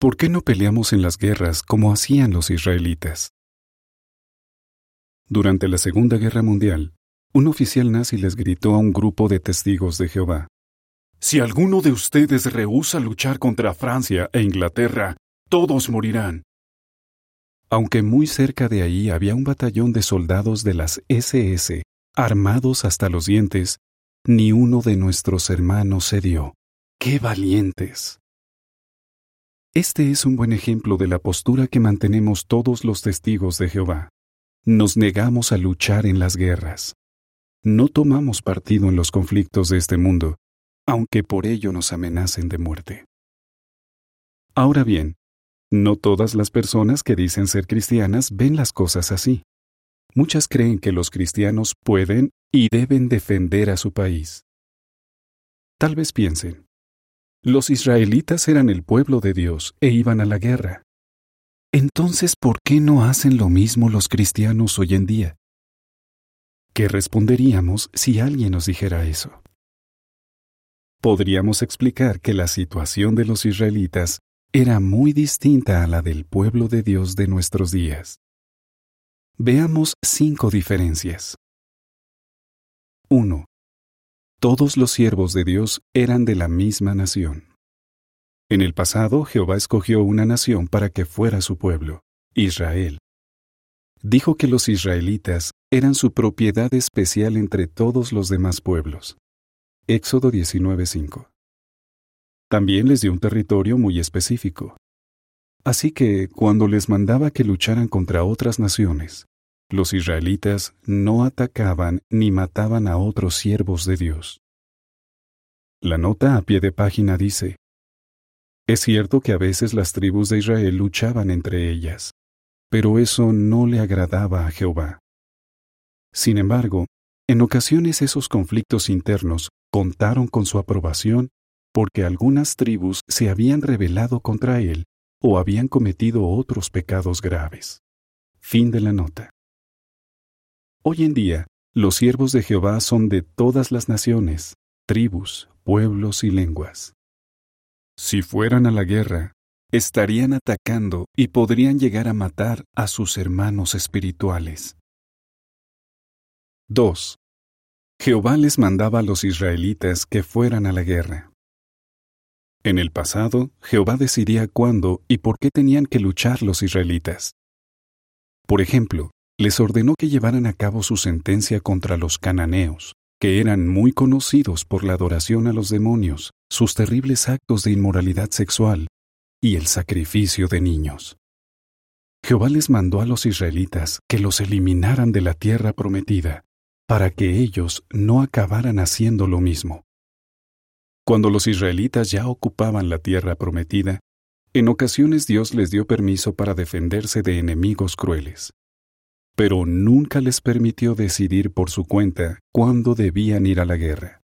¿Por qué no peleamos en las guerras como hacían los israelitas? Durante la Segunda Guerra Mundial, un oficial nazi les gritó a un grupo de testigos de Jehová. Si alguno de ustedes rehúsa luchar contra Francia e Inglaterra, todos morirán. Aunque muy cerca de ahí había un batallón de soldados de las SS, armados hasta los dientes, ni uno de nuestros hermanos cedió. ¡Qué valientes! Este es un buen ejemplo de la postura que mantenemos todos los testigos de Jehová. Nos negamos a luchar en las guerras. No tomamos partido en los conflictos de este mundo, aunque por ello nos amenacen de muerte. Ahora bien, no todas las personas que dicen ser cristianas ven las cosas así. Muchas creen que los cristianos pueden y deben defender a su país. Tal vez piensen, los israelitas eran el pueblo de Dios e iban a la guerra. Entonces, ¿por qué no hacen lo mismo los cristianos hoy en día? ¿Qué responderíamos si alguien nos dijera eso? Podríamos explicar que la situación de los israelitas era muy distinta a la del pueblo de Dios de nuestros días. Veamos cinco diferencias. 1. Todos los siervos de Dios eran de la misma nación. En el pasado, Jehová escogió una nación para que fuera su pueblo, Israel dijo que los israelitas eran su propiedad especial entre todos los demás pueblos. Éxodo 19:5. También les dio un territorio muy específico. Así que, cuando les mandaba que lucharan contra otras naciones, los israelitas no atacaban ni mataban a otros siervos de Dios. La nota a pie de página dice, Es cierto que a veces las tribus de Israel luchaban entre ellas, pero eso no le agradaba a Jehová. Sin embargo, en ocasiones esos conflictos internos contaron con su aprobación porque algunas tribus se habían rebelado contra él o habían cometido otros pecados graves. Fin de la nota. Hoy en día, los siervos de Jehová son de todas las naciones, tribus, pueblos y lenguas. Si fueran a la guerra, estarían atacando y podrían llegar a matar a sus hermanos espirituales. 2. Jehová les mandaba a los israelitas que fueran a la guerra. En el pasado, Jehová decidía cuándo y por qué tenían que luchar los israelitas. Por ejemplo, les ordenó que llevaran a cabo su sentencia contra los cananeos, que eran muy conocidos por la adoración a los demonios, sus terribles actos de inmoralidad sexual y el sacrificio de niños. Jehová les mandó a los israelitas que los eliminaran de la tierra prometida, para que ellos no acabaran haciendo lo mismo. Cuando los israelitas ya ocupaban la tierra prometida, en ocasiones Dios les dio permiso para defenderse de enemigos crueles, pero nunca les permitió decidir por su cuenta cuándo debían ir a la guerra.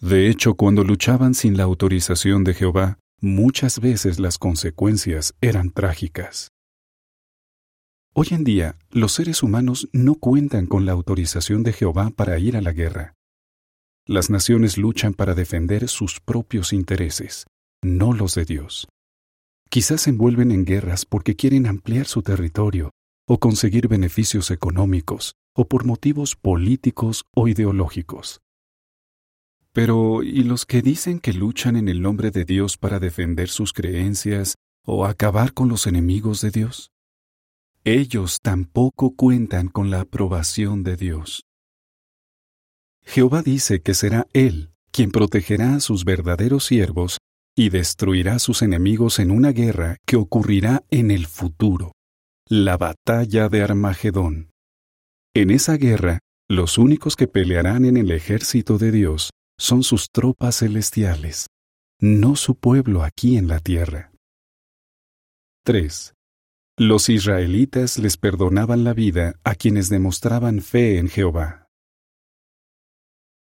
De hecho, cuando luchaban sin la autorización de Jehová, muchas veces las consecuencias eran trágicas. Hoy en día, los seres humanos no cuentan con la autorización de Jehová para ir a la guerra. Las naciones luchan para defender sus propios intereses, no los de Dios. Quizás se envuelven en guerras porque quieren ampliar su territorio o conseguir beneficios económicos o por motivos políticos o ideológicos. Pero, ¿y los que dicen que luchan en el nombre de Dios para defender sus creencias o acabar con los enemigos de Dios? Ellos tampoco cuentan con la aprobación de Dios. Jehová dice que será Él quien protegerá a sus verdaderos siervos y destruirá a sus enemigos en una guerra que ocurrirá en el futuro, la batalla de Armagedón. En esa guerra, los únicos que pelearán en el ejército de Dios son sus tropas celestiales, no su pueblo aquí en la tierra. 3. Los israelitas les perdonaban la vida a quienes demostraban fe en Jehová.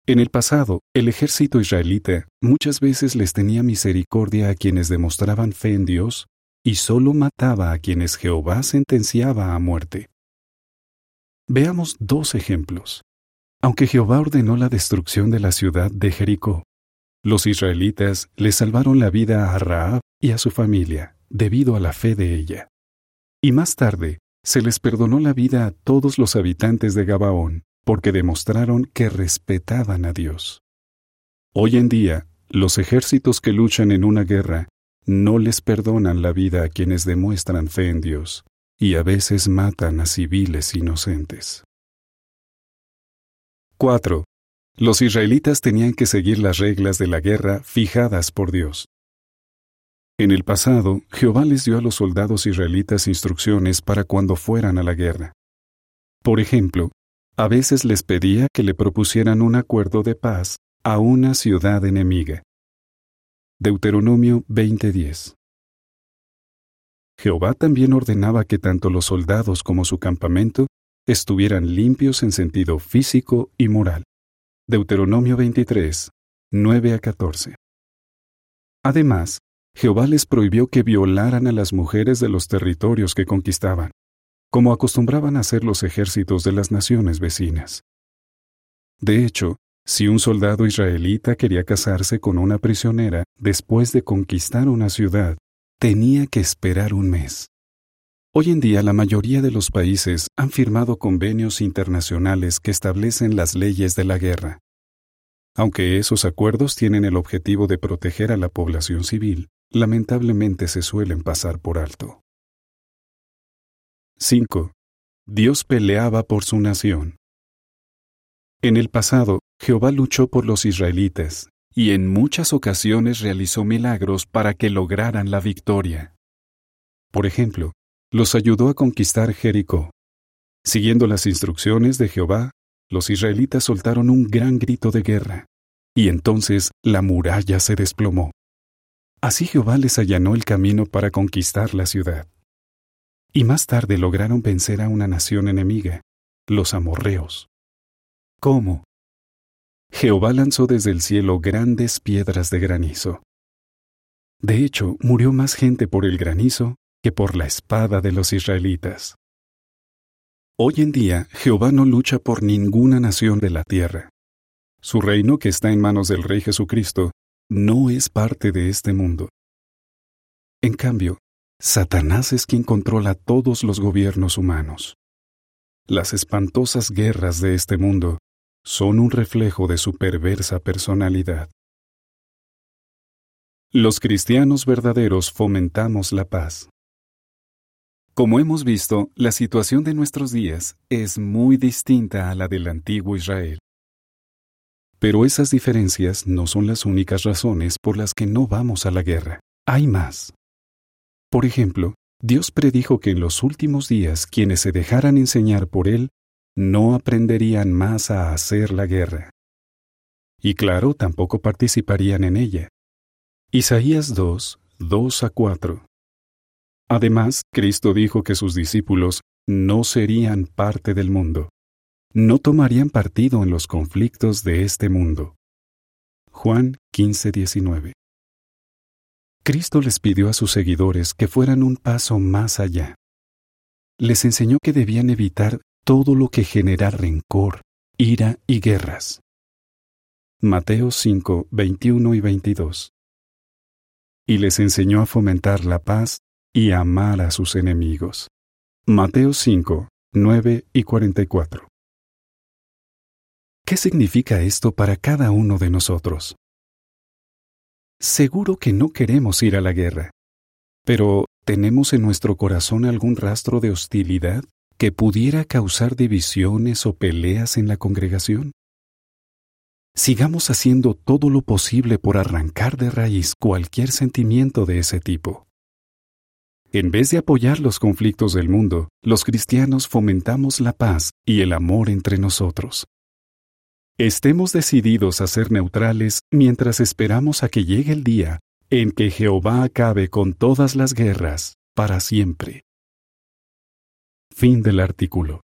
En el pasado, el ejército israelita muchas veces les tenía misericordia a quienes demostraban fe en Dios y solo mataba a quienes Jehová sentenciaba a muerte. Veamos dos ejemplos. Aunque Jehová ordenó la destrucción de la ciudad de Jericó, Los israelitas le salvaron la vida a Raab y a su familia debido a la fe de ella. Y más tarde, se les perdonó la vida a todos los habitantes de Gabaón porque demostraron que respetaban a Dios. Hoy en día, los ejércitos que luchan en una guerra no les perdonan la vida a quienes demuestran fe en Dios y a veces matan a civiles inocentes. 4. Los israelitas tenían que seguir las reglas de la guerra fijadas por Dios. En el pasado, Jehová les dio a los soldados israelitas instrucciones para cuando fueran a la guerra. Por ejemplo, a veces les pedía que le propusieran un acuerdo de paz a una ciudad enemiga. Deuteronomio 20:10 Jehová también ordenaba que tanto los soldados como su campamento estuvieran limpios en sentido físico y moral. Deuteronomio 23, 9 a 14. Además, Jehová les prohibió que violaran a las mujeres de los territorios que conquistaban, como acostumbraban a hacer los ejércitos de las naciones vecinas. De hecho, si un soldado israelita quería casarse con una prisionera después de conquistar una ciudad, tenía que esperar un mes. Hoy en día la mayoría de los países han firmado convenios internacionales que establecen las leyes de la guerra. Aunque esos acuerdos tienen el objetivo de proteger a la población civil, lamentablemente se suelen pasar por alto. 5. Dios peleaba por su nación. En el pasado, Jehová luchó por los israelitas y en muchas ocasiones realizó milagros para que lograran la victoria. Por ejemplo, los ayudó a conquistar Jericó. Siguiendo las instrucciones de Jehová, los israelitas soltaron un gran grito de guerra, y entonces la muralla se desplomó. Así Jehová les allanó el camino para conquistar la ciudad. Y más tarde lograron vencer a una nación enemiga, los amorreos. ¿Cómo? Jehová lanzó desde el cielo grandes piedras de granizo. De hecho, murió más gente por el granizo que por la espada de los israelitas. Hoy en día Jehová no lucha por ninguna nación de la tierra. Su reino, que está en manos del Rey Jesucristo, no es parte de este mundo. En cambio, Satanás es quien controla todos los gobiernos humanos. Las espantosas guerras de este mundo son un reflejo de su perversa personalidad. Los cristianos verdaderos fomentamos la paz. Como hemos visto, la situación de nuestros días es muy distinta a la del antiguo Israel. Pero esas diferencias no son las únicas razones por las que no vamos a la guerra. Hay más. Por ejemplo, Dios predijo que en los últimos días quienes se dejaran enseñar por Él no aprenderían más a hacer la guerra. Y claro, tampoco participarían en ella. Isaías 2, 2 a 4. Además, Cristo dijo que sus discípulos no serían parte del mundo, no tomarían partido en los conflictos de este mundo. Juan 15:19 Cristo les pidió a sus seguidores que fueran un paso más allá. Les enseñó que debían evitar todo lo que genera rencor, ira y guerras. Mateo 5, 21 y 22. Y les enseñó a fomentar la paz y amar a sus enemigos. Mateo 5, 9 y 44. ¿Qué significa esto para cada uno de nosotros? Seguro que no queremos ir a la guerra, pero ¿tenemos en nuestro corazón algún rastro de hostilidad que pudiera causar divisiones o peleas en la congregación? Sigamos haciendo todo lo posible por arrancar de raíz cualquier sentimiento de ese tipo. En vez de apoyar los conflictos del mundo, los cristianos fomentamos la paz y el amor entre nosotros. Estemos decididos a ser neutrales mientras esperamos a que llegue el día en que Jehová acabe con todas las guerras para siempre. Fin del artículo.